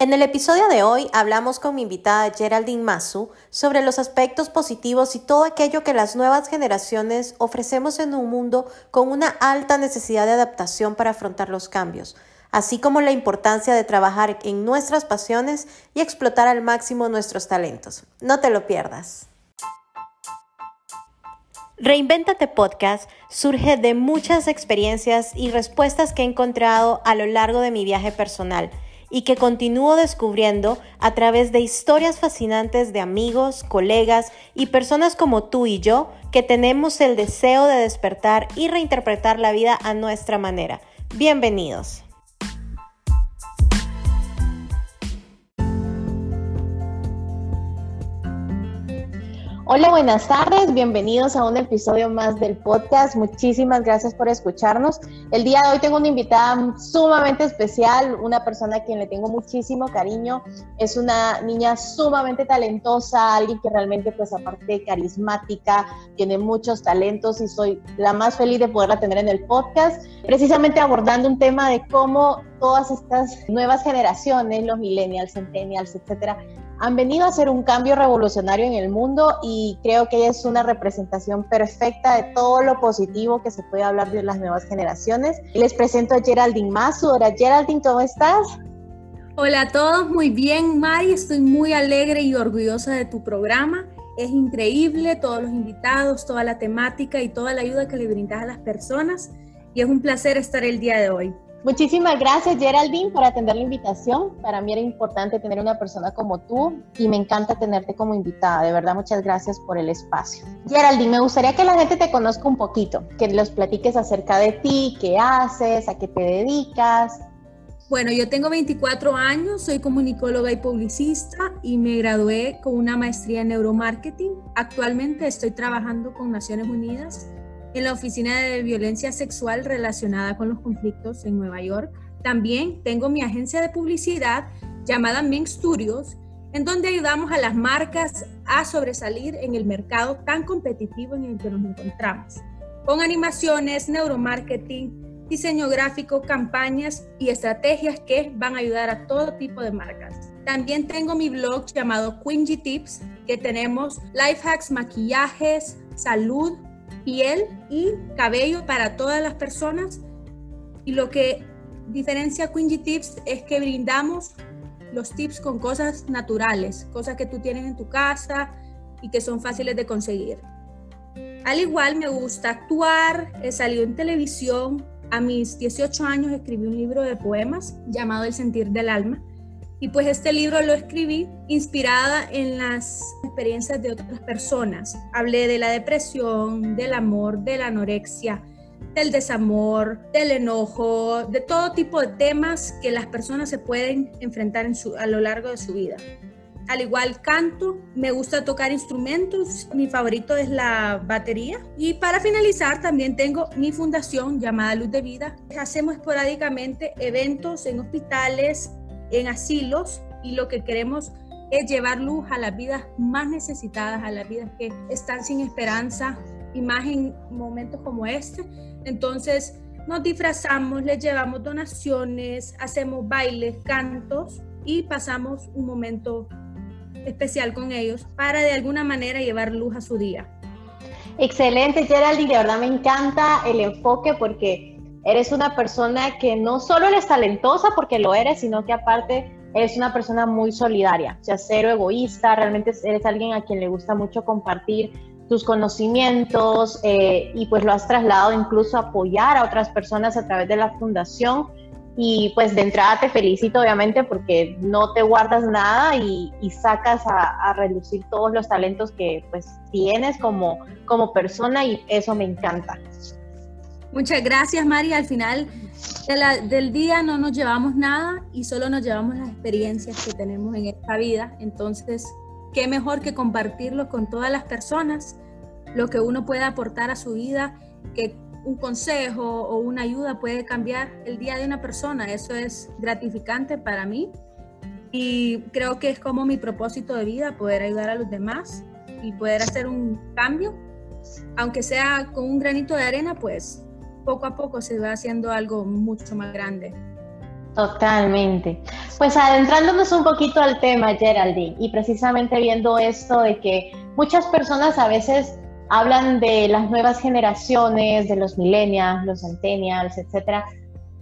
En el episodio de hoy hablamos con mi invitada Geraldine Masu sobre los aspectos positivos y todo aquello que las nuevas generaciones ofrecemos en un mundo con una alta necesidad de adaptación para afrontar los cambios, así como la importancia de trabajar en nuestras pasiones y explotar al máximo nuestros talentos. No te lo pierdas. Reinventate Podcast surge de muchas experiencias y respuestas que he encontrado a lo largo de mi viaje personal y que continúo descubriendo a través de historias fascinantes de amigos, colegas y personas como tú y yo que tenemos el deseo de despertar y reinterpretar la vida a nuestra manera. Bienvenidos. Hola, buenas tardes, bienvenidos a un episodio más del podcast. Muchísimas gracias por escucharnos. El día de hoy tengo una invitada sumamente especial, una persona a quien le tengo muchísimo cariño. Es una niña sumamente talentosa, alguien que realmente, pues aparte carismática, tiene muchos talentos y soy la más feliz de poderla tener en el podcast, precisamente abordando un tema de cómo todas estas nuevas generaciones, los millennials, centennials, etcétera, han venido a hacer un cambio revolucionario en el mundo y creo que ella es una representación perfecta de todo lo positivo que se puede hablar de las nuevas generaciones. Les presento a Geraldine Masu. Hola Geraldine, ¿cómo estás? Hola a todos, muy bien Mari, estoy muy alegre y orgullosa de tu programa. Es increíble todos los invitados, toda la temática y toda la ayuda que le brindas a las personas y es un placer estar el día de hoy. Muchísimas gracias Geraldine por atender la invitación. Para mí era importante tener una persona como tú y me encanta tenerte como invitada. De verdad, muchas gracias por el espacio. Geraldine, me gustaría que la gente te conozca un poquito, que los platiques acerca de ti, qué haces, a qué te dedicas. Bueno, yo tengo 24 años, soy comunicóloga y publicista y me gradué con una maestría en neuromarketing. Actualmente estoy trabajando con Naciones Unidas en la Oficina de Violencia Sexual relacionada con los conflictos en Nueva York. También tengo mi agencia de publicidad llamada Ming Studios, en donde ayudamos a las marcas a sobresalir en el mercado tan competitivo en el que nos encontramos, con animaciones, neuromarketing, diseño gráfico, campañas y estrategias que van a ayudar a todo tipo de marcas. También tengo mi blog llamado Quingy Tips, que tenemos life hacks, maquillajes, salud, piel y cabello para todas las personas. Y lo que diferencia Quingy Tips es que brindamos los tips con cosas naturales, cosas que tú tienes en tu casa y que son fáciles de conseguir. Al igual me gusta actuar, he salido en televisión. A mis 18 años escribí un libro de poemas llamado El sentir del alma y pues este libro lo escribí inspirada en las experiencias de otras personas. Hablé de la depresión, del amor, de la anorexia, del desamor, del enojo, de todo tipo de temas que las personas se pueden enfrentar a lo largo de su vida. Al igual canto, me gusta tocar instrumentos, mi favorito es la batería. Y para finalizar también tengo mi fundación llamada Luz de Vida. Hacemos esporádicamente eventos en hospitales, en asilos y lo que queremos es llevar luz a las vidas más necesitadas, a las vidas que están sin esperanza y más en momentos como este. Entonces nos disfrazamos, les llevamos donaciones, hacemos bailes, cantos y pasamos un momento especial con ellos para de alguna manera llevar luz a su día. Excelente, Geraldine, de verdad me encanta el enfoque porque Eres una persona que no solo eres talentosa porque lo eres, sino que aparte eres una persona muy solidaria, o sea, cero egoísta, realmente eres alguien a quien le gusta mucho compartir tus conocimientos eh, y pues lo has trasladado incluso a apoyar a otras personas a través de la fundación. Y pues de entrada te felicito obviamente porque no te guardas nada y, sacas a, a, relucir todos los talentos que pues tienes como, como persona y eso me encanta. Muchas gracias, María. Al final del día no nos llevamos nada y solo nos llevamos las experiencias que tenemos en esta vida. Entonces, qué mejor que compartirlo con todas las personas, lo que uno puede aportar a su vida, que un consejo o una ayuda puede cambiar el día de una persona. Eso es gratificante para mí y creo que es como mi propósito de vida, poder ayudar a los demás y poder hacer un cambio, aunque sea con un granito de arena, pues poco a poco se va haciendo algo mucho más grande. Totalmente. Pues adentrándonos un poquito al tema, Geraldine, y precisamente viendo esto de que muchas personas a veces hablan de las nuevas generaciones, de los millennials, los centennials, etcétera,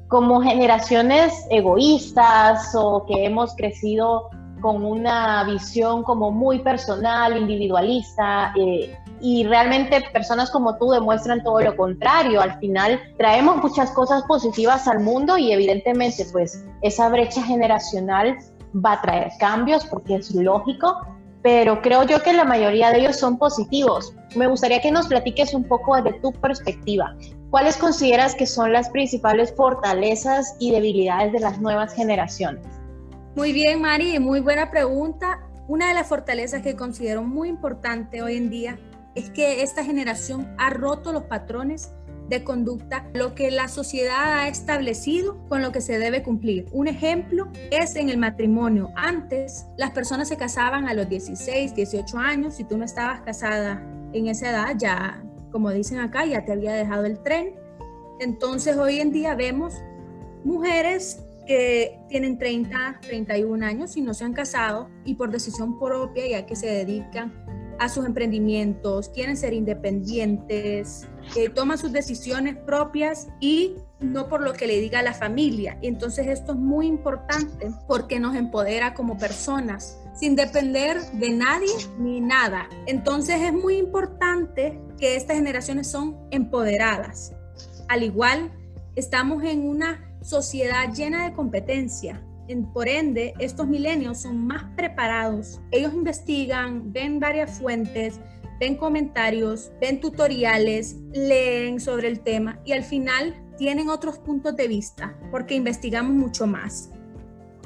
como generaciones egoístas o que hemos crecido con una visión como muy personal, individualista, eh, y realmente personas como tú demuestran todo lo contrario. Al final traemos muchas cosas positivas al mundo y evidentemente pues esa brecha generacional va a traer cambios porque es lógico, pero creo yo que la mayoría de ellos son positivos. Me gustaría que nos platiques un poco desde tu perspectiva. ¿Cuáles consideras que son las principales fortalezas y debilidades de las nuevas generaciones? Muy bien, Mari, muy buena pregunta. Una de las fortalezas que considero muy importante hoy en día es que esta generación ha roto los patrones de conducta, lo que la sociedad ha establecido con lo que se debe cumplir. Un ejemplo es en el matrimonio. Antes las personas se casaban a los 16, 18 años. Si tú no estabas casada en esa edad, ya, como dicen acá, ya te había dejado el tren. Entonces hoy en día vemos mujeres que tienen 30, 31 años y no se han casado y por decisión propia, ya que se dedican a sus emprendimientos, quieren ser independientes, eh, toman sus decisiones propias y no por lo que le diga la familia. Entonces esto es muy importante porque nos empodera como personas sin depender de nadie ni nada. Entonces es muy importante que estas generaciones son empoderadas. Al igual, estamos en una sociedad llena de competencia por ende, estos milenios son más preparados. Ellos investigan, ven varias fuentes, ven comentarios, ven tutoriales, leen sobre el tema y al final tienen otros puntos de vista porque investigamos mucho más.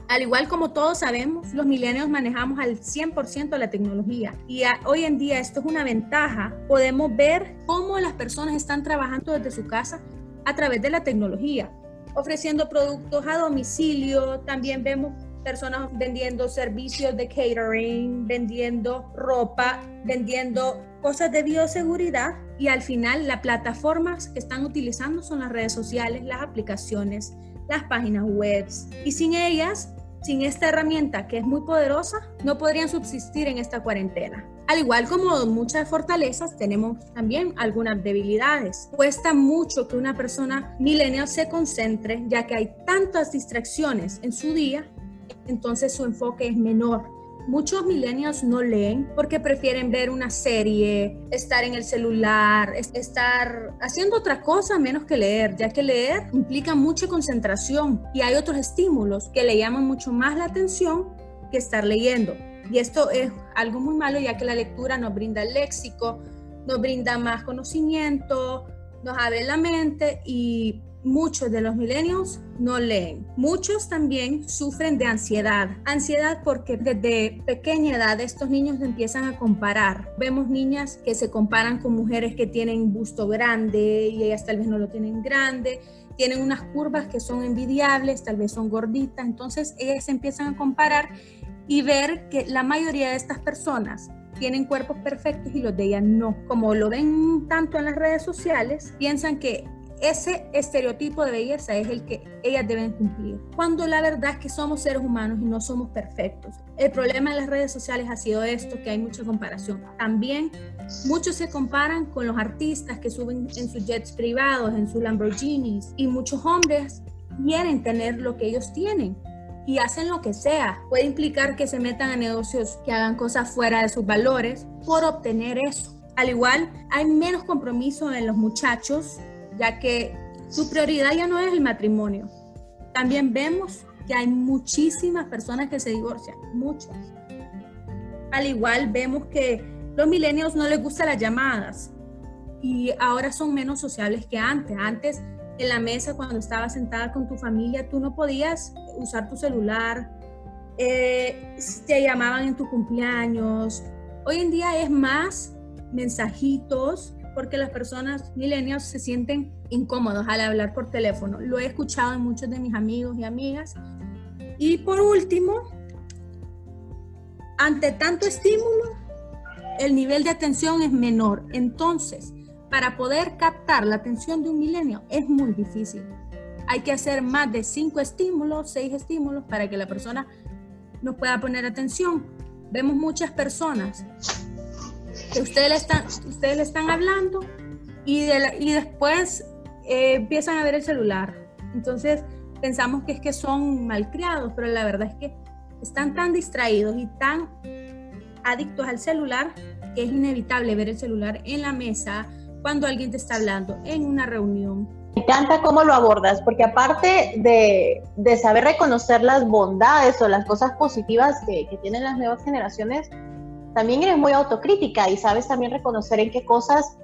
Al igual como todos sabemos, los milenios manejamos al 100% la tecnología y hoy en día esto es una ventaja. Podemos ver cómo las personas están trabajando desde su casa a través de la tecnología ofreciendo productos a domicilio, también vemos personas vendiendo servicios de catering, vendiendo ropa, vendiendo cosas de bioseguridad. Y al final las plataformas que están utilizando son las redes sociales, las aplicaciones, las páginas web. Y sin ellas sin esta herramienta que es muy poderosa, no podrían subsistir en esta cuarentena. Al igual como muchas fortalezas, tenemos también algunas debilidades. Cuesta mucho que una persona millennial se concentre, ya que hay tantas distracciones en su día, entonces su enfoque es menor. Muchos millennials no leen porque prefieren ver una serie, estar en el celular, estar haciendo otra cosa menos que leer, ya que leer implica mucha concentración y hay otros estímulos que le llaman mucho más la atención que estar leyendo. Y esto es algo muy malo ya que la lectura nos brinda léxico, nos brinda más conocimiento, nos abre la mente y muchos de los milenios no leen. Muchos también sufren de ansiedad. Ansiedad porque desde pequeña edad estos niños empiezan a comparar. Vemos niñas que se comparan con mujeres que tienen busto grande y ellas tal vez no lo tienen grande. Tienen unas curvas que son envidiables, tal vez son gorditas. Entonces ellas empiezan a comparar y ver que la mayoría de estas personas tienen cuerpos perfectos y los de ellas no. Como lo ven tanto en las redes sociales, piensan que ese estereotipo de belleza es el que ellas deben cumplir. Cuando la verdad es que somos seres humanos y no somos perfectos. El problema en las redes sociales ha sido esto, que hay mucha comparación. También muchos se comparan con los artistas que suben en sus jets privados, en sus Lamborghinis, y muchos hombres quieren tener lo que ellos tienen y hacen lo que sea. Puede implicar que se metan a negocios que hagan cosas fuera de sus valores por obtener eso. Al igual, hay menos compromiso en los muchachos que su prioridad ya no es el matrimonio. También vemos que hay muchísimas personas que se divorcian, muchas. Al igual vemos que los milenios no les gustan las llamadas y ahora son menos sociables que antes. Antes en la mesa cuando estabas sentada con tu familia tú no podías usar tu celular, eh, te llamaban en tu cumpleaños. Hoy en día es más mensajitos, porque las personas millennials se sienten incómodos al hablar por teléfono. Lo he escuchado en muchos de mis amigos y amigas. Y por último, ante tanto estímulo, el nivel de atención es menor. Entonces, para poder captar la atención de un milenio es muy difícil. hay que hacer más de cinco estímulos, seis estímulos para que la persona nos pueda poner atención. Vemos muchas personas ustedes le están, ustedes le están hablando y, y después eh, empiezan a ver el celular. Entonces pensamos que es que son malcriados, pero la verdad es que están tan distraídos y tan adictos al celular que es inevitable ver el celular en la mesa cuando alguien te está hablando en una reunión. Me encanta cómo lo abordas, porque aparte de, de saber reconocer las bondades o las cosas positivas que, que, tienen las nuevas generaciones, también eres muy autocrítica y sabes también reconocer en qué cosas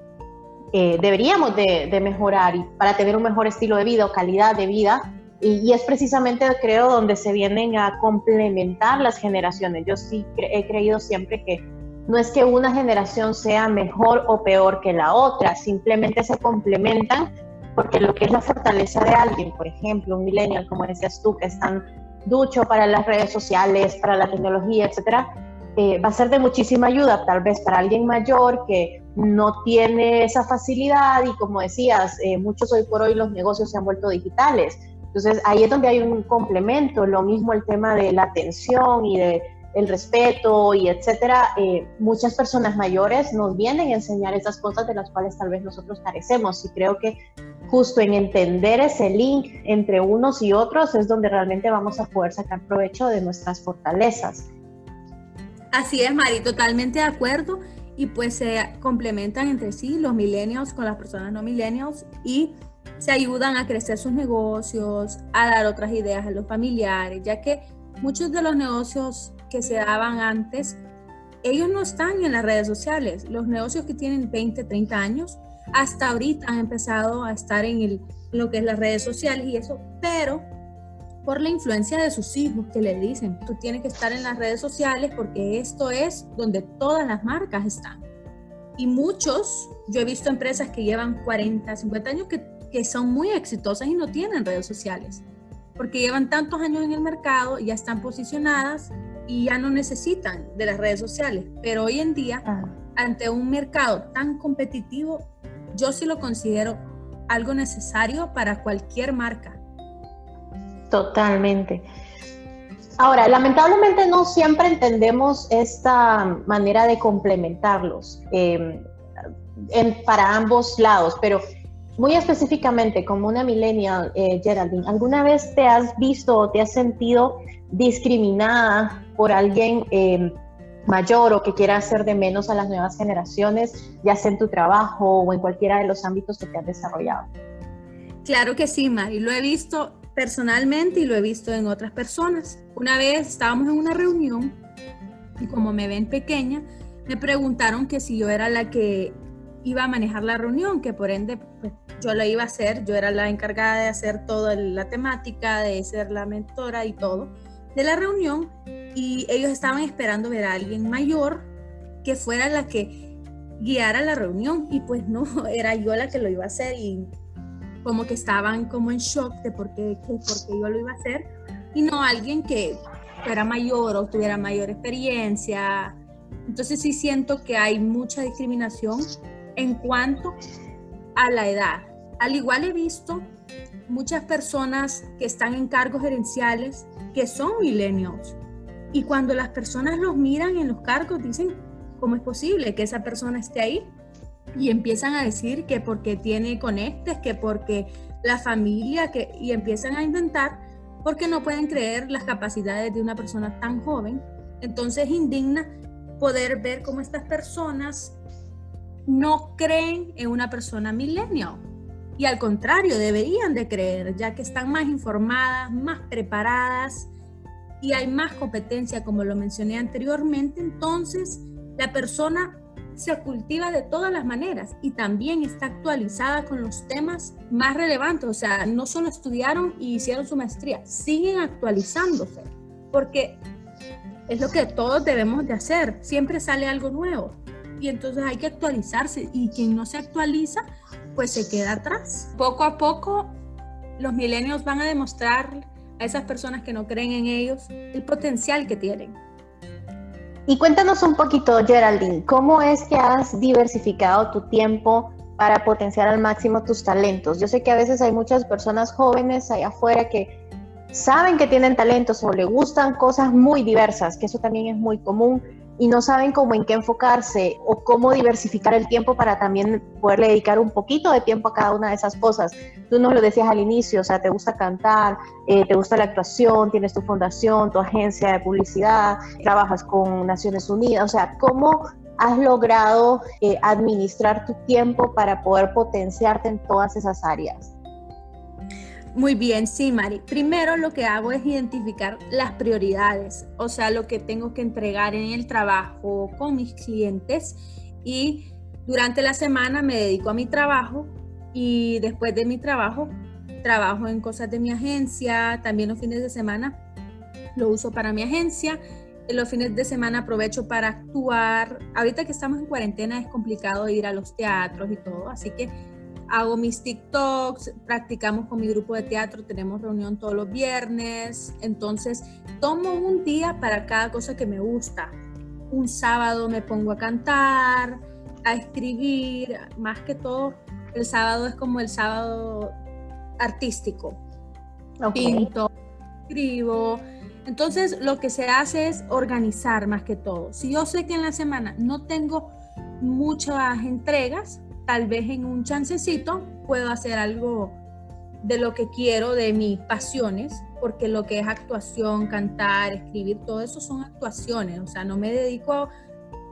eh, deberíamos de, de, mejorar y para tener un mejor estilo de vida o calidad de vida. Y, y, es precisamente, creo, donde se vienen a complementar las generaciones. Yo sí cre he creído siempre que no es que una generación sea mejor o peor que la otra, simplemente se complementan porque lo que es la fortaleza de alguien, por ejemplo, un millennial, como decías tú, que es tan ducho para las redes sociales, para la tecnología, etcétera, eh, va a ser de muchísima ayuda, tal vez para alguien mayor que no tiene esa facilidad y como decías, eh, muchos hoy por hoy los negocios se han vuelto digitales. Entonces ahí es donde hay un complemento, lo mismo el tema de la atención y de el respeto y etcétera, eh, muchas personas mayores nos vienen a enseñar esas cosas de las cuales tal vez nosotros carecemos y creo que justo en entender ese link entre unos y otros es donde realmente vamos a poder sacar provecho de nuestras fortalezas. Así es, Mari, totalmente de acuerdo y pues se complementan entre sí los millennials con las personas no millennials y se ayudan a crecer sus negocios, a dar otras ideas a los familiares, ya que muchos de los negocios que se daban antes, ellos no están en las redes sociales. Los negocios que tienen 20, 30 años, hasta ahorita han empezado a estar en, lo que es las redes sociales y eso, pero por la influencia de sus hijos que le dicen, tú tienes que estar en las redes sociales porque esto es donde todas las marcas están. Y muchos, yo he visto empresas que llevan 40, 50 años que, que son muy exitosas y no tienen redes sociales, porque llevan tantos años en el mercado, ya están posicionadas y ya no necesitan de las redes sociales. Pero hoy en día, ah. ante un mercado tan competitivo, yo sí lo considero algo necesario para cualquier marca. Totalmente. Ahora, lamentablemente no siempre entendemos esta manera de complementarlos em, en, para ambos lados, pero muy específicamente como una millennial, eh, Geraldine, ¿alguna vez te has visto o te has sentido discriminada por alguien eh, mayor o que quiera hacer de menos a las nuevas generaciones, ya sea en tu trabajo o en cualquiera de los ámbitos que te has desarrollado. Claro que sí, Mari, lo he visto personalmente y lo he visto en otras personas. Una vez estábamos en una reunión y como me ven pequeña, me preguntaron que si yo era la que iba a manejar la reunión, que por ende pues, yo la iba a hacer, yo era la encargada de hacer toda la temática, de ser la mentora y todo de la reunión. Y ellos estaban esperando ver a alguien mayor que fuera la que guiara la reunión. Y pues no, era yo la que lo iba a hacer y como que estaban como en shock de por qué, por qué yo lo iba a hacer y no alguien que fuera mayor o tuviera mayor experiencia. Entonces sí siento que hay mucha discriminación en cuanto a la edad. Al igual he visto muchas personas que están en cargos gerenciales que son millennials. Y cuando las personas los miran en los cargos, dicen, ¿cómo es posible que esa persona esté ahí? Y empiezan a decir que porque tiene conectes, que porque la familia, que, y empiezan a inventar porque no pueden creer las capacidades de una persona tan joven. Entonces indigna poder ver cómo estas personas no creen en una persona millennial. Y al contrario, deberían de creer, ya que están más informadas, más preparadas y hay más competencia, como lo mencioné anteriormente, entonces la persona se cultiva de todas las maneras y también está actualizada con los temas más relevantes. O sea, no solo estudiaron y hicieron su maestría, siguen actualizándose, porque es lo que todos debemos de hacer. Siempre sale algo nuevo y entonces hay que actualizarse y quien no se actualiza, pues se queda atrás. Poco a poco los milenios van a demostrar a esas personas que no creen en ellos el potencial que tienen. Y cuéntanos un poquito, Geraldine, ¿cómo es que has diversificado tu tiempo para potenciar al máximo tus talentos? Yo sé que a veces hay muchas personas jóvenes allá afuera que saben que tienen talentos o le gustan cosas muy diversas, que eso también es muy común, y no saben cómo en qué enfocarse o cómo diversificar el tiempo para también poderle dedicar un poquito de tiempo a cada una de esas cosas. Tú nos lo decías al inicio, o sea, te gusta cantar, eh, te gusta la actuación, tienes tu fundación, tu agencia de publicidad, trabajas con Naciones Unidas, o sea, ¿cómo has logrado eh, administrar tu tiempo para poder potenciarte en todas esas áreas? Muy bien, sí, Mari. Primero lo que hago es identificar las prioridades, o sea, lo que tengo que entregar en el trabajo con mis clientes y durante la semana me dedico a mi trabajo y después de mi trabajo trabajo en cosas de mi agencia, también los fines de semana lo uso para mi agencia, en los fines de semana aprovecho para actuar. Ahorita que estamos en cuarentena es complicado ir a los teatros y todo, así que hago mis TikToks, practicamos con mi grupo de teatro, tenemos reunión todos los viernes, entonces tomo un día para cada cosa que me gusta. Un sábado me pongo a cantar, a escribir, más que todo el sábado es como el sábado artístico. Pinto, escribo. Entonces lo que se hace es organizar más que todo. Si yo sé que en la semana no tengo muchas entregas, tal vez en un chancecito puedo hacer algo de lo que quiero, de mis pasiones, porque lo que es actuación, cantar, escribir, todo eso son actuaciones, o sea, no me dedico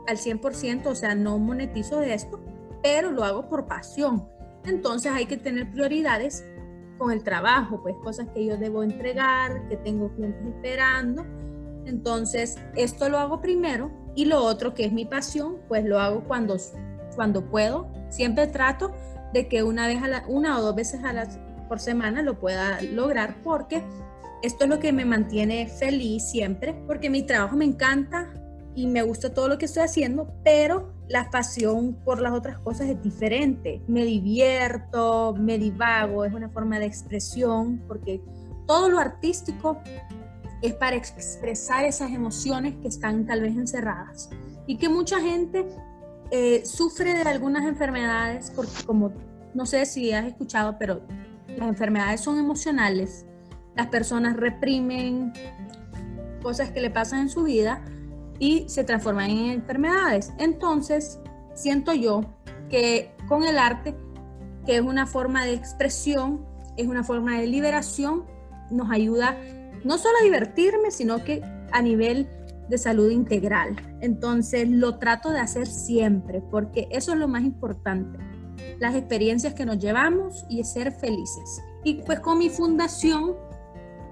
al 100%, o sea, no monetizo de esto, pero lo hago por pasión. Entonces hay que tener prioridades con el trabajo, pues cosas que yo debo entregar, que tengo clientes esperando. Entonces, esto lo hago primero y lo otro que es mi pasión, pues lo hago cuando, cuando puedo Siempre trato de que una vez a una o dos veces a la, por semana lo pueda lograr porque esto es lo que me mantiene feliz siempre, porque mi trabajo me encanta y me gusta todo lo que estoy haciendo, pero la pasión por las otras cosas es diferente. Me divierto, me divago, es una forma de expresión, porque todo lo artístico es para expresar esas emociones que están tal vez encerradas y que mucha gente eh, sufre de algunas enfermedades, porque como no sé si has escuchado, pero las enfermedades son emocionales. Las personas reprimen cosas que le pasan en su vida y se transforman en enfermedades. Entonces, siento yo que con el arte, que es una forma de expresión, es una forma de liberación, nos ayuda no solo a divertirme, sino que a nivel de salud integral. Entonces lo trato de hacer siempre porque eso es lo más importante, las experiencias que nos llevamos y ser felices. Y pues con mi fundación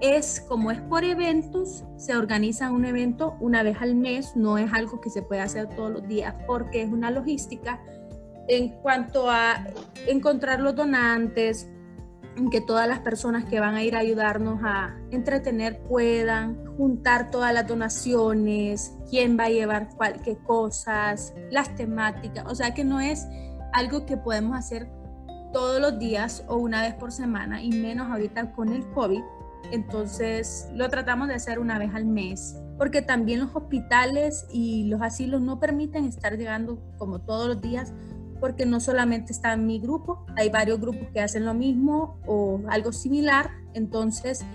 es como es por eventos, se organiza un evento una vez al mes, no es algo que se puede hacer todos los días porque es una logística en cuanto a encontrar los donantes, que todas las personas que van a ir a ayudarnos a entretener puedan juntar todas las donaciones, quién va a llevar cuál, qué cosas, las temáticas, o sea que no es algo que podemos hacer todos los días o una vez por semana y menos ahorita con el COVID. Entonces lo tratamos de hacer una vez al mes porque también los hospitales y los asilos no permiten estar llegando como todos los días porque no solamente está mi grupo, hay varios grupos que hacen lo mismo o algo similar, entonces,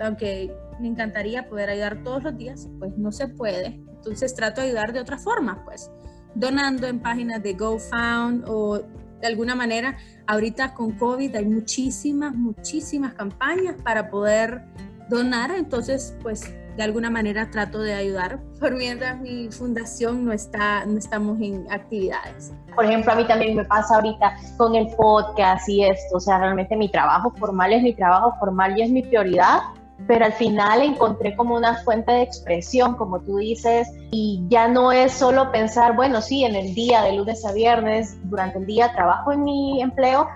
aunque me encantaría poder ayudar todos los días, pues no se puede, entonces trato de ayudar de otra forma, pues donando en páginas de GoFound o de alguna manera, ahorita con COVID hay muchísimas, muchísimas campañas para poder donar, entonces pues de alguna manera trato de ayudar por mientras mi fundación no está no estamos en actividades. Por ejemplo, a mí también me pasa ahorita con el podcast y esto, o sea, realmente mi trabajo formal es mi trabajo formal y es mi prioridad, pero al final encontré como una fuente de expresión, como tú dices, y ya no es solo pensar, bueno, sí, en el día de lunes a viernes, durante el día trabajo en mi empleo,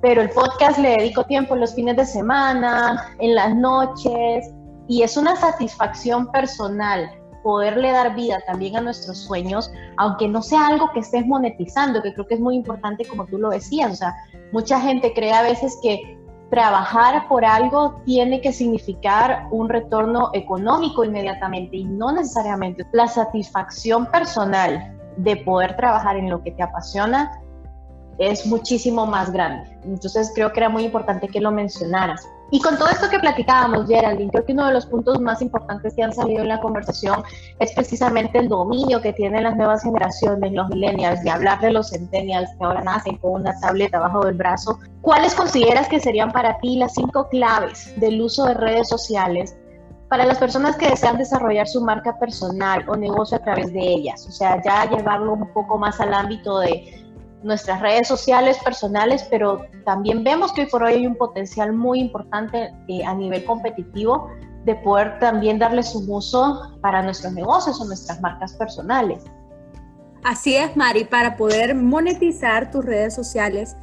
pero el podcast le dedico tiempo en los fines de semana, en las noches, y es una satisfacción personal poderle dar vida también a nuestros sueños, aunque no sea algo que estés monetizando, que creo que es muy importante como tú lo decías, o sea, mucha gente cree a veces que trabajar por algo tiene que significar un retorno económico inmediatamente y no necesariamente. La satisfacción personal de poder trabajar en lo que te apasiona es muchísimo más grande. Entonces creo que era muy importante que lo mencionaras. Y con todo esto que platicábamos, Geraldine, creo que uno de los puntos más importantes que han salido en la conversación es precisamente el dominio que tienen las nuevas generaciones, los millennials, de hablar de los centennials que ahora nacen con una tableta bajo el brazo. ¿Cuáles consideras que serían para ti las cinco claves del uso de redes sociales para las personas que desean desarrollar su marca personal o negocio a través de ellas? O sea, ya llevarlo un poco más al ámbito de nuestras redes sociales personales, pero también vemos que hoy por hoy hay un potencial muy importante eh, a nivel competitivo de poder también darles un uso para nuestros negocios o nuestras marcas personales. Así es, Mari, para poder monetizar tus redes sociales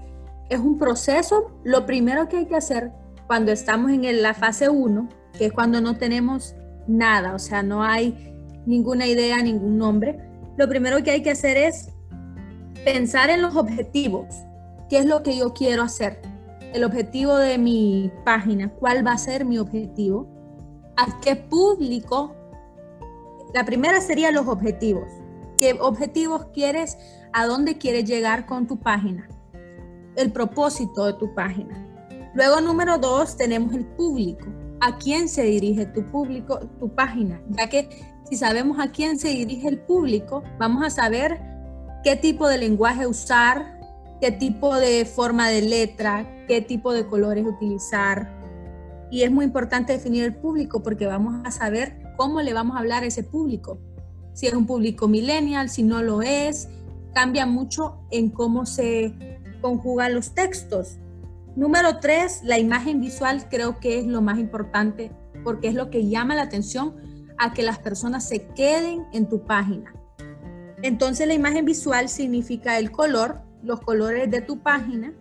es un proceso. Lo primero que hay que hacer cuando estamos en la fase 1, que es cuando no tenemos nada, o sea, no hay ninguna idea, ningún nombre, lo primero que hay que hacer es pensar en los objetivos. ¿Qué es lo que yo quiero hacer? El objetivo de mi página, ¿cuál va a ser mi objetivo? ¿A qué público? La primera sería los objetivos. ¿Qué objetivos quieres? ¿A dónde quieres llegar con tu página? El propósito de tu página. Luego, número dos, tenemos el público. ¿A quién se dirige tu público, tu página? Ya que si sabemos a quién se dirige el público, vamos a saber qué tipo de lenguaje usar, qué tipo de forma de letra, qué tipo de colores utilizar. Y es muy importante definir el público porque vamos a saber cómo le vamos a hablar a ese público. Si es un público millennial, si no lo es, cambia mucho en cómo se conjugan los textos. Número tres, la imagen visual creo que es lo más importante porque es lo que llama la atención a que las personas se queden en tu página. Entonces la imagen visual significa el color, los colores de tu página,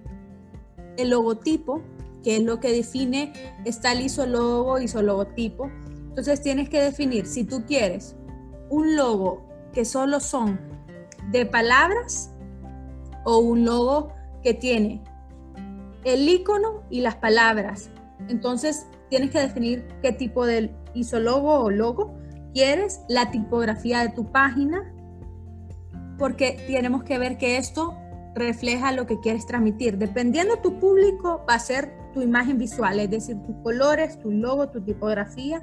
el logotipo, que es lo que define, está el isologo, isologotipo. Entonces tienes que definir si tú quieres un logo que solo son de palabras o un logo que tiene el icono y las palabras. Entonces tienes que definir qué tipo de isologo o logo quieres, la tipografía de tu página, porque tenemos que ver que esto refleja lo que quieres transmitir. Dependiendo de tu público, va a ser tu imagen visual, es decir, tus colores, tu logo, tu tipografía,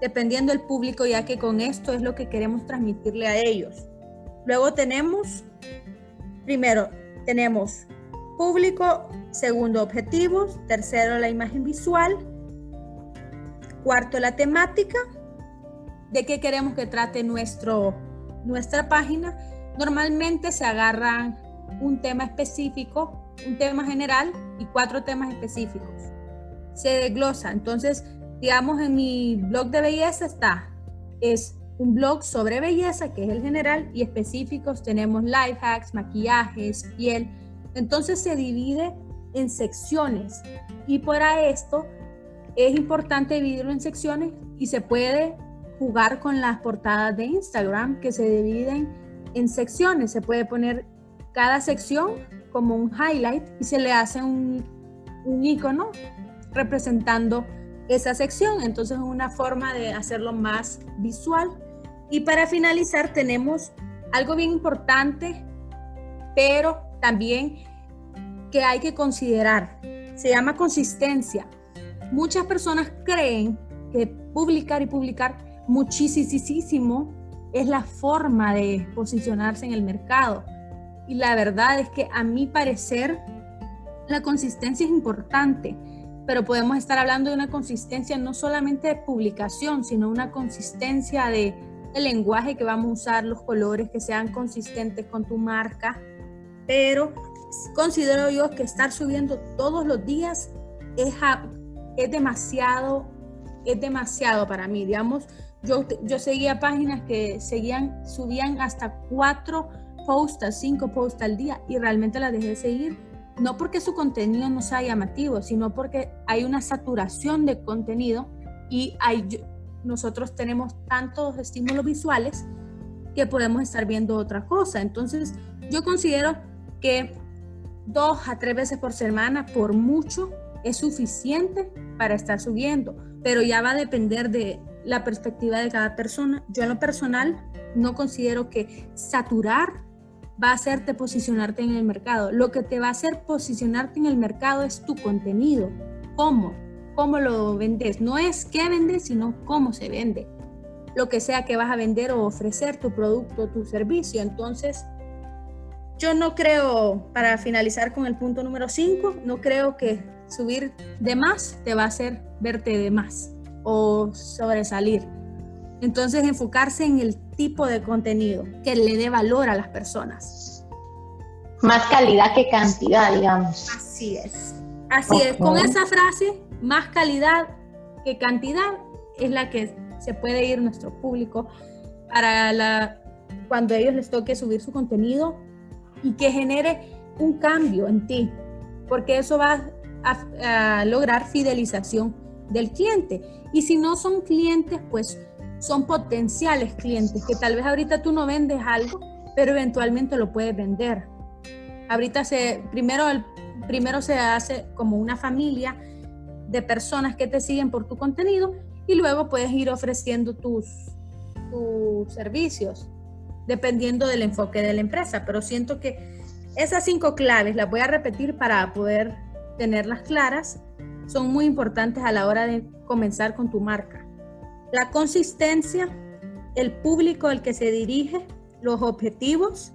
dependiendo del público, ya que con esto es lo que queremos transmitirle a ellos. Luego tenemos, primero, tenemos público, segundo, objetivos, tercero, la imagen visual, cuarto, la temática, de qué queremos que trate nuestro, nuestra página Normalmente se agarran un tema específico, un tema general y cuatro temas específicos. Se desglosa. Entonces, digamos, en mi blog de belleza está, es un blog sobre belleza, que es el general, y específicos tenemos life hacks, maquillajes, piel. Entonces se divide en secciones y para esto es importante dividirlo en secciones y se puede jugar con las portadas de Instagram que se dividen en secciones. Se puede poner cada sección como un highlight y se le hace un, un icono representando esa sección. Entonces es una forma de hacerlo más visual. Y para finalizar tenemos algo bien importante, pero también que hay que considerar. Se llama consistencia. Muchas personas creen que publicar y publicar muchísimo es la forma de posicionarse en el mercado. Y la verdad es que a mi parecer la consistencia es importante, pero podemos estar hablando de una consistencia no solamente de publicación, sino una consistencia de el lenguaje que vamos a usar, los colores que sean consistentes con tu marca, pero considero yo que estar subiendo todos los días es, es demasiado, es demasiado para mí, digamos, yo, yo seguía páginas que seguían, subían hasta cuatro posts, cinco posts al día y realmente las dejé de seguir. No porque su contenido no sea llamativo, sino porque hay una saturación de contenido y hay, nosotros tenemos tantos estímulos visuales que podemos estar viendo otra cosa. Entonces, yo considero que dos a tres veces por semana, por mucho, es suficiente para estar subiendo, pero ya va a depender de, la perspectiva de cada persona. Yo en lo personal no considero que saturar va a hacerte posicionarte en el mercado. Lo que te va a hacer posicionarte en el mercado es tu contenido. ¿Cómo? ¿Cómo lo vendes? No es qué vendes, sino cómo se vende. Lo que sea que vas a vender o ofrecer, tu producto, tu servicio. Entonces, yo no creo, para finalizar con el punto número 5, no creo que subir de más te va a hacer verte de más o sobresalir. Entonces, enfocarse en el tipo de contenido que le dé valor a las personas. Más calidad que cantidad, digamos. Así es. Así es. Con esa frase, más calidad que cantidad, es la que se puede ir nuestro público para la, cuando a ellos les toque subir su contenido y que genere un cambio en ti, porque eso va a, a lograr fidelización del cliente. Y si no son clientes, pues son potenciales clientes, que tal vez ahorita tú no vendes algo, pero eventualmente lo puedes vender. Ahorita se, primero, primero se hace como una familia de personas que te siguen por tu contenido y luego puedes ir ofreciendo tus, tus servicios dependiendo del enfoque de la empresa. Pero siento que esas cinco claves las voy a repetir para poder tenerlas claras. Son muy importantes a la hora de comenzar con tu marca la consistencia, el público al que se dirige, los objetivos,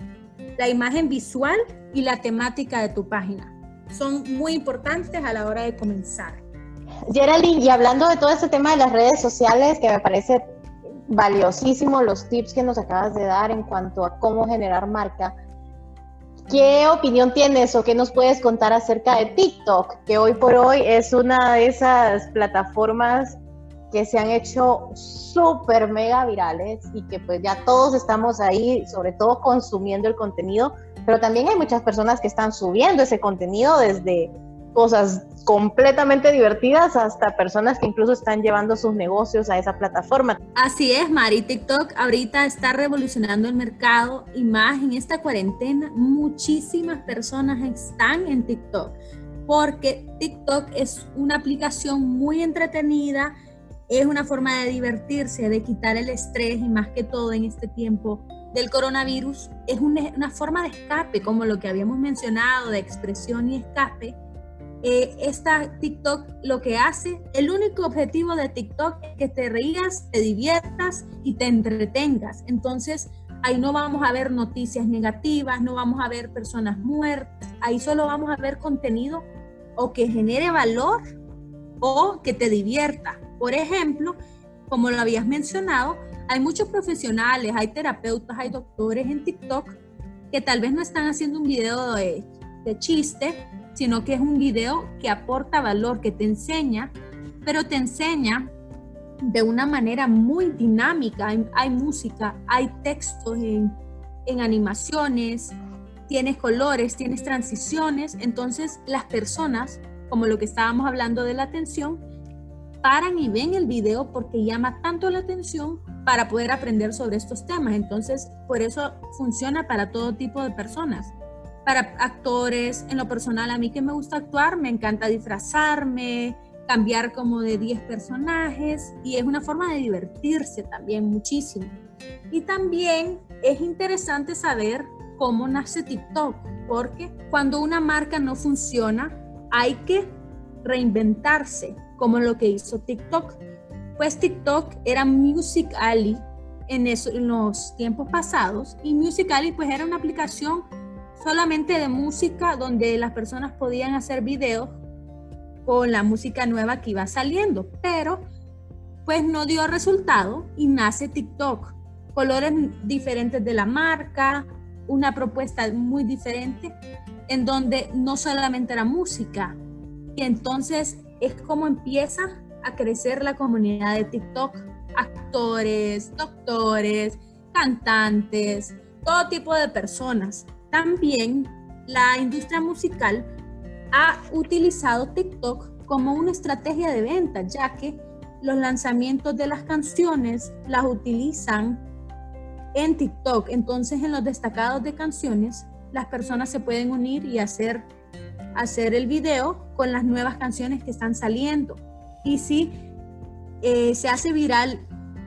la imagen visual y la temática de tu página. Son muy importantes a la hora de comenzar. Geraldine, y hablando de todo este tema de las redes sociales, que me parece valiosísimo los tips que nos acabas de dar en cuanto a cómo generar marca, ¿qué opinión tienes o qué nos puedes contar acerca de TikTok, que hoy por hoy es una de esas plataformas que se han hecho súper mega virales y que pues ya todos estamos ahí, sobre todo consumiendo el contenido, pero también hay muchas personas que están subiendo ese contenido desde cosas completamente divertidas hasta personas que incluso están llevando sus negocios a esa plataforma. Así es, Mari. TikTok ahorita está revolucionando el mercado y más en esta cuarentena, muchísimas personas están en TikTok porque TikTok es una aplicación muy entretenida, es una forma de divertirse, de quitar el estrés y más que todo en este tiempo del coronavirus, es una, forma de escape, como lo que habíamos mencionado, de expresión y escape. Eh, esta TikTok lo que hace, el único objetivo de TikTok es que te rías, te diviertas y te entretengas. Entonces, ahí no vamos a ver noticias negativas, no vamos a ver personas muertas, ahí solo vamos a ver contenido o que genere valor o que te divierta. Por ejemplo, como lo habías mencionado, hay muchos profesionales, hay terapeutas, hay doctores en TikTok que tal vez no están haciendo un video de, chiste, sino que es un video que aporta valor, que te enseña, pero te enseña de una manera muy dinámica. Hay, música, hay textos en, en animaciones, tienes colores, tienes transiciones. Entonces las personas, como lo que estábamos hablando de la atención, paran y ven el video porque llama tanto la atención para poder aprender sobre estos temas. Entonces, por eso funciona para todo tipo de personas. Para actores, en lo personal, a mí que me gusta actuar, me encanta disfrazarme, cambiar como de 10 personajes y es una forma de divertirse también muchísimo. Y también es interesante saber cómo nace TikTok, porque cuando una marca no funciona, hay que reinventarse, como lo que hizo TikTok. Pues TikTok era Musical.ly en, en los tiempos pasados y Musical.ly pues era una aplicación solamente de música donde las personas podían hacer videos con la música nueva que iba saliendo, pero pues no dio resultado y nace TikTok. Colores diferentes de la marca, una propuesta muy diferente en donde no solamente era música. Y entonces es como empieza a crecer la comunidad de TikTok. Actores, doctores, cantantes, todo tipo de personas. También la industria musical ha utilizado TikTok como una estrategia de venta, ya que los lanzamientos de las canciones las utilizan en TikTok. Entonces, en los destacados de canciones, las personas se pueden unir y hacer hacer el video con las nuevas canciones que están saliendo. Y si eh, se hace viral,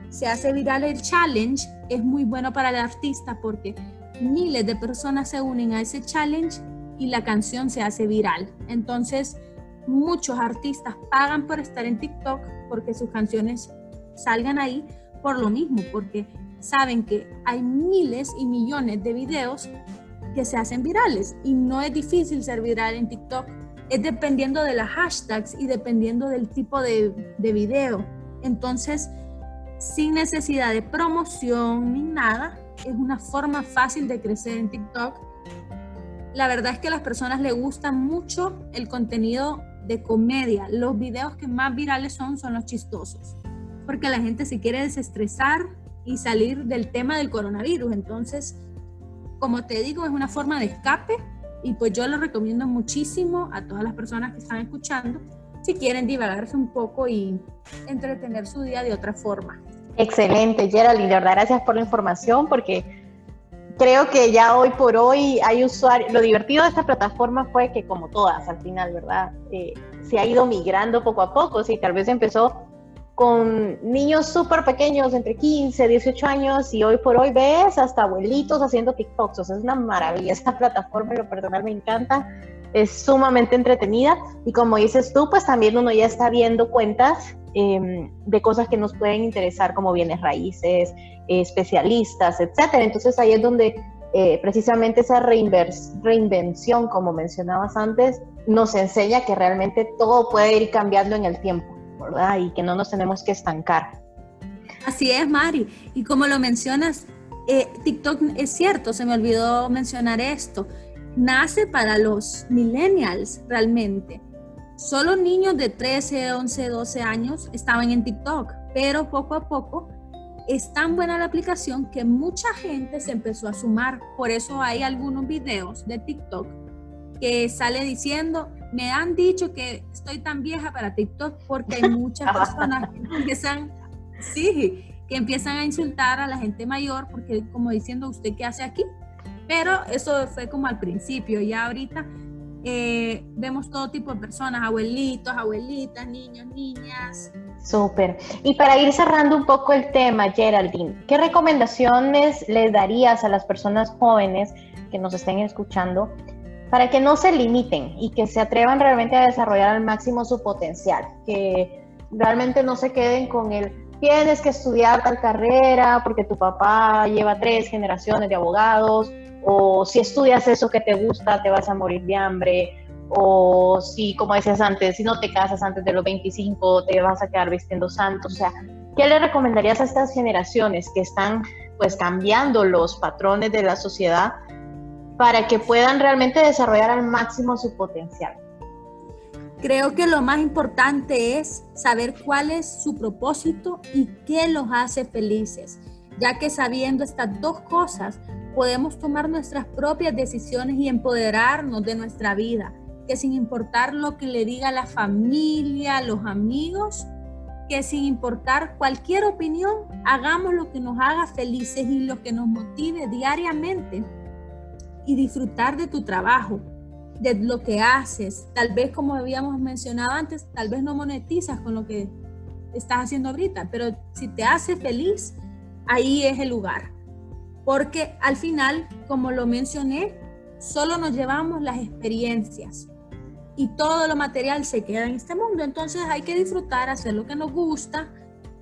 se hace viral el challenge, es muy bueno para el artista porque miles de personas se unen a ese challenge y la canción se hace viral. Entonces, muchos artistas pagan por estar en TikTok porque sus canciones salgan ahí por lo mismo, porque saben que hay miles y millones de videos que se hacen virales y no es difícil ser viral en TikTok, es dependiendo de las hashtags y dependiendo del tipo de, de video. Entonces, sin necesidad de promoción ni nada, es una forma fácil de crecer en TikTok. La verdad es que a las personas les gusta mucho el contenido de comedia. Los videos que más virales son son los chistosos, porque la gente se quiere desestresar y salir del tema del coronavirus. Entonces, como te digo, es una forma de escape y pues yo lo recomiendo muchísimo a todas las personas que están escuchando si quieren divagarse un poco y entretener su día de otra forma. Excelente, Geraldine, de verdad gracias por la información porque creo que ya hoy por hoy hay usuarios, lo divertido de esta plataforma fue que como todas al final, ¿verdad? Eh, se ha ido migrando poco a poco, sí, tal vez empezó con niños súper pequeños, entre 15, 18 años, y hoy por hoy ves hasta abuelitos haciendo TikToks. O sea, es una maravilla esta plataforma, lo personal me encanta, es sumamente entretenida. Y como dices tú, pues también uno ya está viendo cuentas em, de cosas que nos pueden interesar, como bienes raíces, especialistas, etcétera. Entonces ahí es donde eh, precisamente esa reinvención, como mencionabas antes, nos enseña que realmente todo puede ir cambiando en el tiempo. Y que no nos tenemos que estancar. Así es, Mari. Y como lo mencionas, eh, TikTok es cierto, se me olvidó mencionar esto, nace para los millennials realmente. Solo niños de 13, 11, 12 años estaban en TikTok, pero poco a poco es tan buena la aplicación que mucha gente se empezó a sumar. Por eso hay algunos videos de TikTok que sale diciendo, me han dicho que estoy tan vieja para TikTok porque hay muchas personas que empiezan, sí, que empiezan a insultar a la gente mayor porque como diciendo, ¿usted qué hace aquí? Pero eso fue como al principio, ya ahorita eh, vemos todo tipo de personas, abuelitos, abuelitas, niños, niñas. Súper. Y para ir cerrando un poco el tema, Geraldine, ¿qué recomendaciones le darías a las personas jóvenes que nos estén escuchando para que no se limiten y que se atrevan realmente a desarrollar al máximo su potencial, que realmente no se queden con el tienes que estudiar tal carrera porque tu papá lleva tres generaciones de abogados, o si estudias eso que te gusta te vas a morir de hambre, o si, como decías antes, si no te casas antes de los 25 te vas a quedar vistiendo santos, o sea, ¿qué le recomendarías a estas generaciones que están pues cambiando los patrones de la sociedad para que puedan realmente desarrollar al máximo su potencial. Creo que lo más importante es saber cuál es su propósito y qué los hace felices, ya que sabiendo estas dos cosas podemos tomar nuestras propias decisiones y empoderarnos de nuestra vida, que sin importar lo que le diga la familia, los amigos, que sin importar cualquier opinión, hagamos lo que nos haga felices y lo que nos motive diariamente y disfrutar de tu trabajo, de lo que haces. Tal vez, como habíamos mencionado antes, tal vez no monetizas con lo que estás haciendo ahorita, pero si te hace feliz, ahí es el lugar. Porque al final, como lo mencioné, solo nos llevamos las experiencias y todo lo material se queda en este mundo. Entonces hay que disfrutar, hacer lo que nos gusta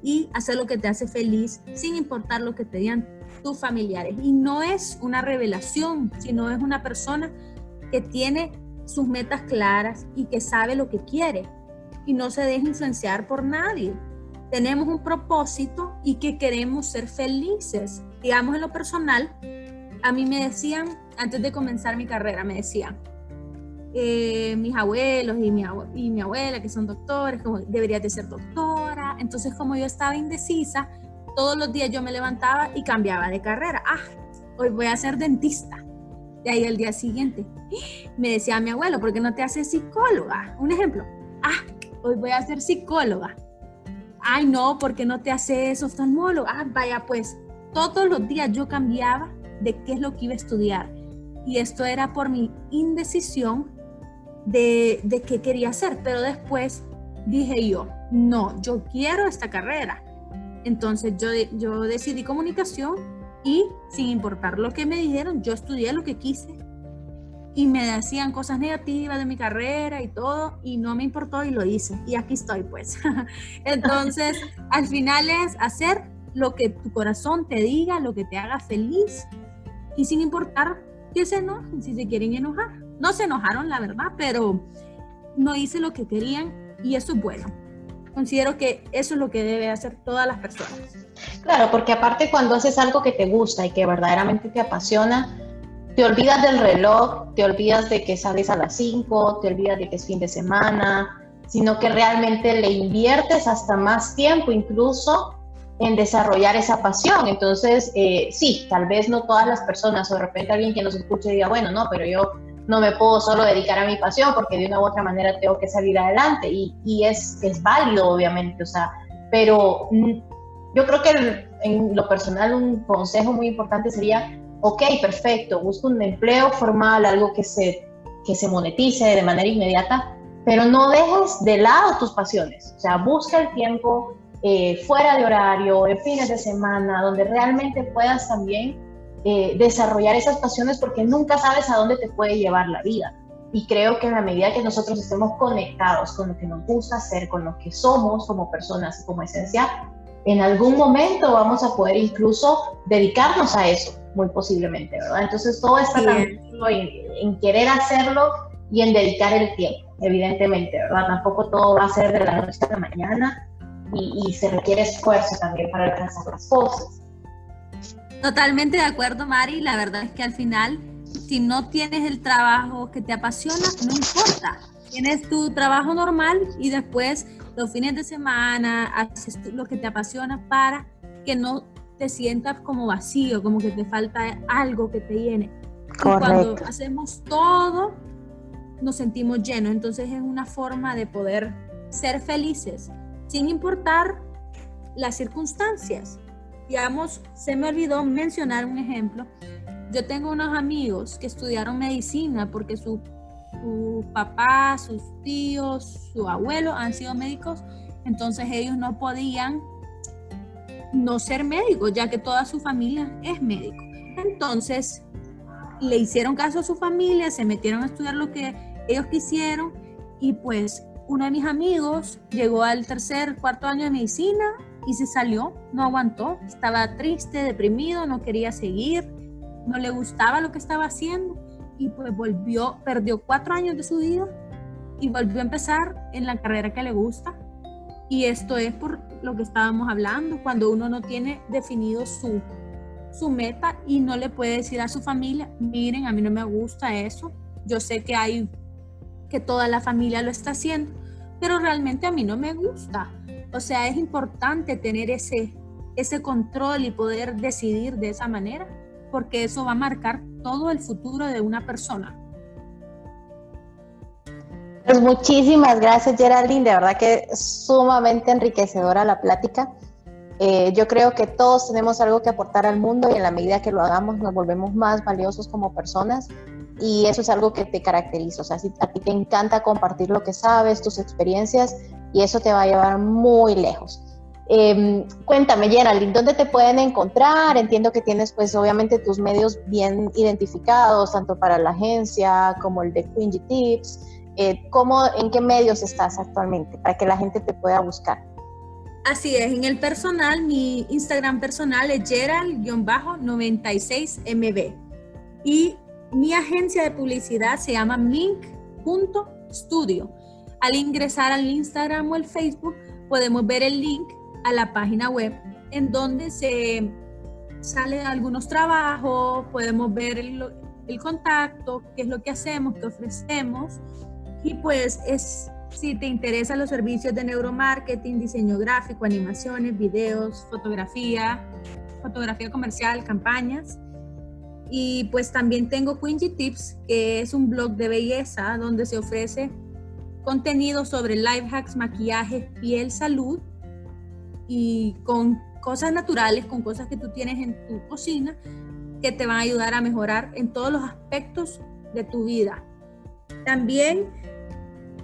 y hacer lo que te hace feliz sin importar lo que te digan tus familiares. Y no es una revelación, sino es una persona que tiene sus metas claras y que sabe lo que quiere y no se deja influenciar por nadie. Tenemos un propósito y que queremos ser felices. Digamos en lo personal, a mí me decían, antes de comenzar mi carrera, me decían, eh, mis abuelos y mi, y mi abuela, que son doctores, como deberías de ser doctora. Entonces, como yo estaba indecisa, todos los días yo me levantaba y cambiaba de carrera. Ah, hoy voy a ser dentista. De ahí el día siguiente me decía mi abuelo, ¿por qué no te haces psicóloga? Un ejemplo. Ah, hoy voy a ser psicóloga. Ay, no, ¿por qué no te haces oftalmóloga? Ah, vaya, pues todos los días yo cambiaba de qué es lo que iba a estudiar. Y esto era por mi indecisión de, de qué quería hacer. Pero después dije yo, no, yo quiero esta carrera entonces yo, yo decidí comunicación Y sin importar lo que me dijeron, yo estudié lo que quise y me decían cosas negativas de mi carrera y todo, y no me importó y lo hice. Y aquí estoy, pues. Entonces, al final es hacer lo que tu corazón te diga, lo que te haga feliz, y sin importar que se enojen, si se quieren enojar. No se enojaron, la verdad, pero no hice lo que querían y eso es bueno. Considero que eso es lo que debe hacer todas las personas. Claro, porque aparte cuando haces algo que te gusta y que verdaderamente te apasiona, te olvidas del reloj, te olvidas de que sales a las 5, te olvidas de que es fin de semana, sino que realmente le inviertes hasta más tiempo incluso en desarrollar esa pasión. Entonces, eh, sí, tal vez no todas las personas o de repente alguien que nos escuche diga, bueno, no, pero yo no me puedo solo dedicar a mi pasión porque de una u otra manera tengo que salir adelante y, y es, es válido, obviamente, o sea, pero yo creo que en lo personal un consejo muy importante sería, ok, perfecto, busca un empleo formal, algo que se, que se monetice de manera inmediata, pero no dejes de lado tus pasiones, o sea, busca el tiempo eh, fuera de horario, en fines de semana, donde realmente puedas también eh, desarrollar esas pasiones porque nunca sabes a dónde te puede llevar la vida. Y creo que en la medida que nosotros estemos conectados con lo que nos gusta hacer, con lo que somos como personas y como esencia, en algún momento vamos a poder incluso dedicarnos a eso, muy posiblemente, ¿verdad? Entonces todo está también en, en querer hacerlo y en dedicar el tiempo, evidentemente, ¿verdad? Tampoco todo va a ser de la noche a la mañana, y, se requiere esfuerzo también para alcanzar las cosas. Totalmente de acuerdo, Mari. La verdad es que al final, si no tienes el trabajo que te apasiona, no importa. Tienes tu trabajo normal y después los fines de semana haces lo que te apasiona para que no te sientas como vacío, como que te falta algo que te llene. cuando hacemos todo, nos sentimos llenos. Entonces es una forma de poder ser felices sin importar las circunstancias. Digamos, se me olvidó mencionar un ejemplo. Yo tengo unos amigos que estudiaron medicina porque su, su papá, sus tíos, su abuelo han sido médicos, entonces ellos no podían no ser médicos, ya que toda su familia es médico. Entonces, le hicieron caso a su familia, se metieron a estudiar lo que ellos quisieron y pues uno de mis amigos llegó al tercer, cuarto año de medicina y se salió, no aguantó, estaba triste, deprimido, no quería seguir, no le gustaba lo que estaba haciendo y pues volvió, perdió cuatro años de su vida y volvió a empezar en la carrera que le gusta. Y esto es por lo que estábamos hablando, cuando uno no tiene definido su, su meta y no le puede decir a su familia, miren, a mí no me gusta eso, yo sé que hay que toda la familia lo está haciendo, pero realmente a mí no me gusta. O sea, es importante tener ese, ese control y poder decidir de esa manera, porque eso va a marcar todo el futuro de una persona. Pues muchísimas gracias Geraldine, de verdad que es sumamente enriquecedora la plática. Eh, yo creo que todos tenemos algo que aportar al mundo y en la medida que lo hagamos nos volvemos más valiosos como personas y eso es algo que te caracteriza. O sea, si a ti te encanta compartir lo que sabes, tus experiencias, y eso te va a llevar muy lejos. Eh, cuéntame, Geraldine, ¿dónde te pueden encontrar? Entiendo que tienes, pues, obviamente tus medios bien identificados, tanto para la agencia como el de Quingy Tips. Eh, ¿cómo, ¿En qué medios estás actualmente para que la gente te pueda buscar? Así es, en el personal, mi Instagram personal es gerald-96mb. Y mi agencia de publicidad se llama mink.studio. Al ingresar al Instagram o el Facebook podemos ver el link a la página web en donde se salen algunos trabajos, podemos ver el, contacto, qué es lo que hacemos, qué ofrecemos. Y pues es si te interesan los servicios de neuromarketing, diseño gráfico, animaciones, videos, fotografía, fotografía comercial, campañas, y pues también tengo Quingy Tips, que es un blog de belleza donde se ofrece contenido sobre life hacks, maquillaje, piel, salud y con cosas naturales, con cosas que tú tienes en tu cocina que te van a ayudar a mejorar en todos los aspectos de tu vida. También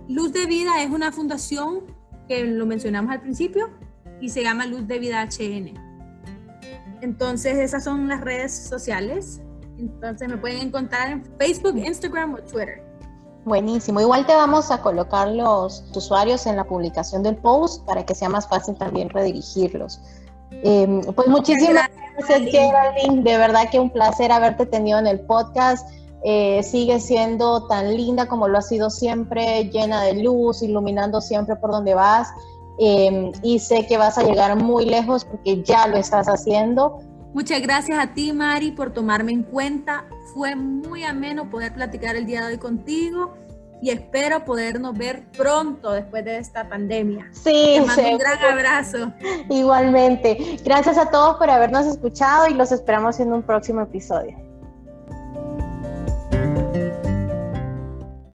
Luz de Vida es una fundación que lo mencionamos al principio y se llama Luz de Vida HN. Entonces esas son las redes sociales. Entonces me pueden encontrar en Facebook, Instagram o Twitter. Buenísimo. Igual te vamos a colocar los usuarios en la publicación del post para que sea más fácil también redirigirlos. Em, pues muchísimas gracias, Geraldine. De verdad que un placer haberte tenido en el podcast. Eh, sigue siendo tan linda como lo ha sido siempre, llena de luz, iluminando siempre por donde vas. Em, y sé que vas a llegar muy lejos porque ya lo estás haciendo. Muchas gracias a ti, Mari, por tomarme en cuenta. Fue muy ameno poder platicar el día de hoy contigo y espero podernos ver pronto después de esta pandemia. Sí, Te mando un gran abrazo. Igualmente. Gracias a todos por habernos escuchado y los esperamos en un próximo episodio.